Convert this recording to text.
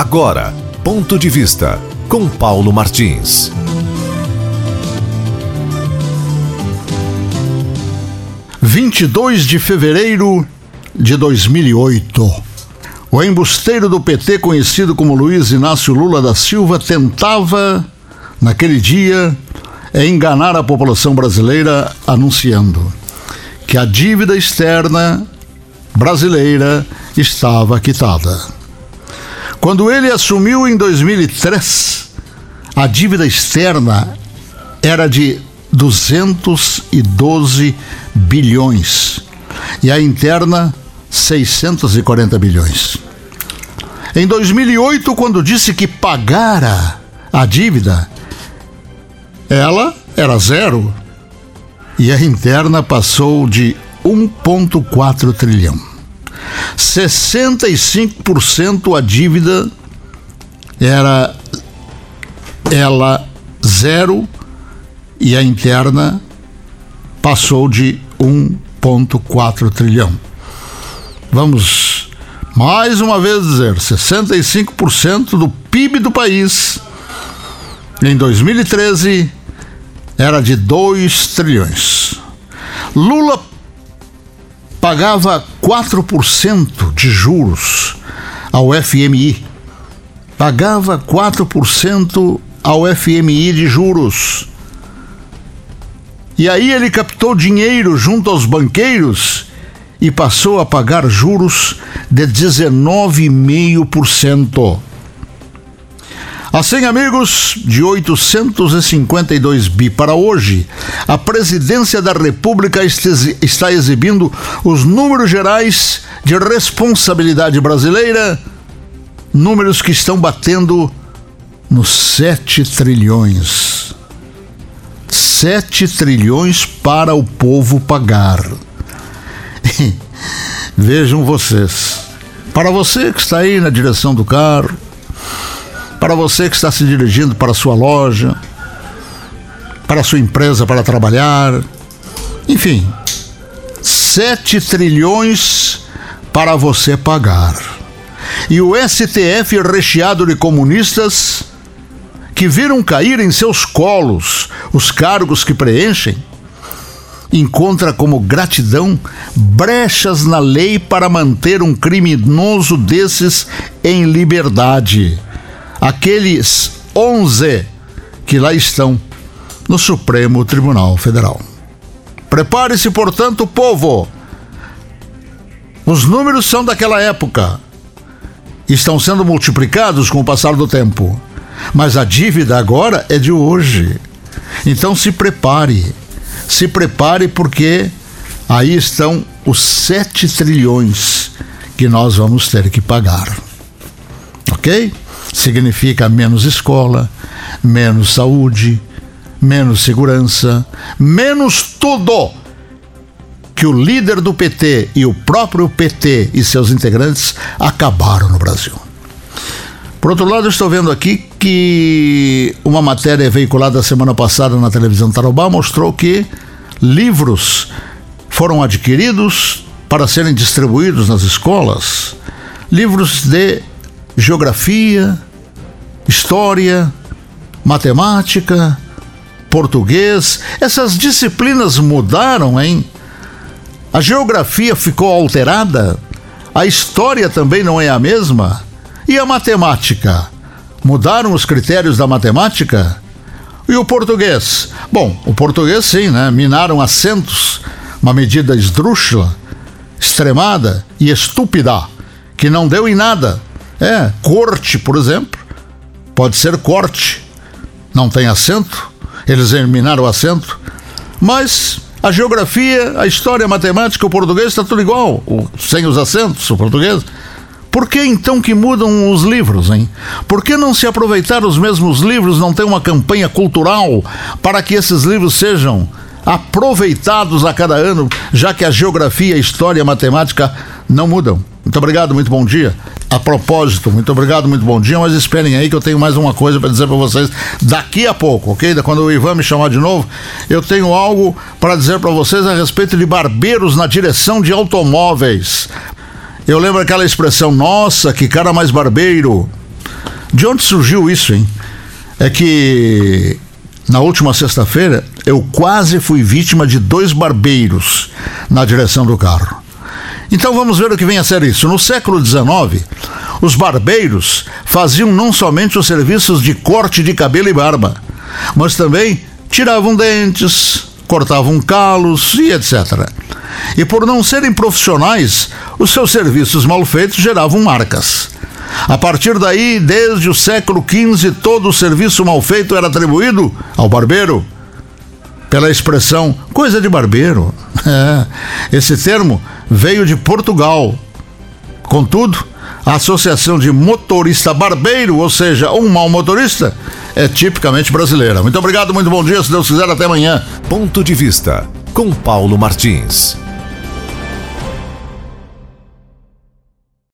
Agora, ponto de vista com Paulo Martins. Vinte de fevereiro de 2008. O embusteiro do PT, conhecido como Luiz Inácio Lula da Silva, tentava, naquele dia, enganar a população brasileira anunciando que a dívida externa brasileira estava quitada. Quando ele assumiu em 2003, a dívida externa era de 212 bilhões e a interna 640 bilhões. Em 2008, quando disse que pagara a dívida, ela era zero e a interna passou de 1,4 trilhão. 65% a dívida era ela zero e a interna passou de 1,4 trilhão. Vamos mais uma vez dizer: 65% do PIB do país em 2013 era de 2 trilhões. Lula pagava 4% de juros ao FMI. Pagava 4% ao FMI de juros. E aí ele captou dinheiro junto aos banqueiros e passou a pagar juros de 19,5%. Assim, amigos, de 852 bi para hoje, a presidência da República está exibindo os números gerais de responsabilidade brasileira, números que estão batendo nos 7 trilhões. 7 trilhões para o povo pagar. Vejam vocês. Para você que está aí na direção do carro, para você que está se dirigindo para a sua loja, para a sua empresa para trabalhar, enfim, 7 trilhões para você pagar. E o STF recheado de comunistas que viram cair em seus colos os cargos que preenchem, encontra como gratidão brechas na lei para manter um criminoso desses em liberdade aqueles 11 que lá estão no Supremo Tribunal Federal. Prepare-se, portanto, povo. Os números são daquela época. Estão sendo multiplicados com o passar do tempo. Mas a dívida agora é de hoje. Então se prepare. Se prepare porque aí estão os 7 trilhões que nós vamos ter que pagar. Ok? Significa menos escola, menos saúde, menos segurança, menos tudo que o líder do PT e o próprio PT e seus integrantes acabaram no Brasil. Por outro lado, estou vendo aqui que uma matéria veiculada semana passada na televisão Tarobá mostrou que livros foram adquiridos para serem distribuídos nas escolas. Livros de geografia, história, matemática, português. Essas disciplinas mudaram, hein? A geografia ficou alterada, a história também não é a mesma. E a matemática? Mudaram os critérios da matemática? E o português? Bom, o português sim, né? Minaram acentos, uma medida esdrúxula, extremada e estúpida, que não deu em nada. É, corte, por exemplo, pode ser corte, não tem acento, eles eliminaram o acento, mas a geografia, a história, a matemática, o português está tudo igual, sem os acentos, o português. Por que então que mudam os livros, hein? Por que não se aproveitar os mesmos livros, não ter uma campanha cultural para que esses livros sejam aproveitados a cada ano, já que a geografia, a história a matemática não mudam? Muito obrigado, muito bom dia. A propósito, muito obrigado, muito bom dia, mas esperem aí que eu tenho mais uma coisa para dizer para vocês daqui a pouco, ok? Quando o Ivan me chamar de novo, eu tenho algo para dizer para vocês a respeito de barbeiros na direção de automóveis. Eu lembro aquela expressão, nossa, que cara mais barbeiro. De onde surgiu isso, hein? É que na última sexta-feira eu quase fui vítima de dois barbeiros na direção do carro. Então vamos ver o que vem a ser isso. No século XIX, os barbeiros faziam não somente os serviços de corte de cabelo e barba, mas também tiravam dentes, cortavam calos e etc. E por não serem profissionais, os seus serviços mal feitos geravam marcas. A partir daí, desde o século XV, todo o serviço mal feito era atribuído ao barbeiro, pela expressão coisa de barbeiro. É, esse termo veio de Portugal. Contudo, a associação de motorista barbeiro, ou seja, um mau motorista, é tipicamente brasileira. Muito obrigado, muito bom dia. Se Deus quiser, até amanhã. Ponto de vista com Paulo Martins.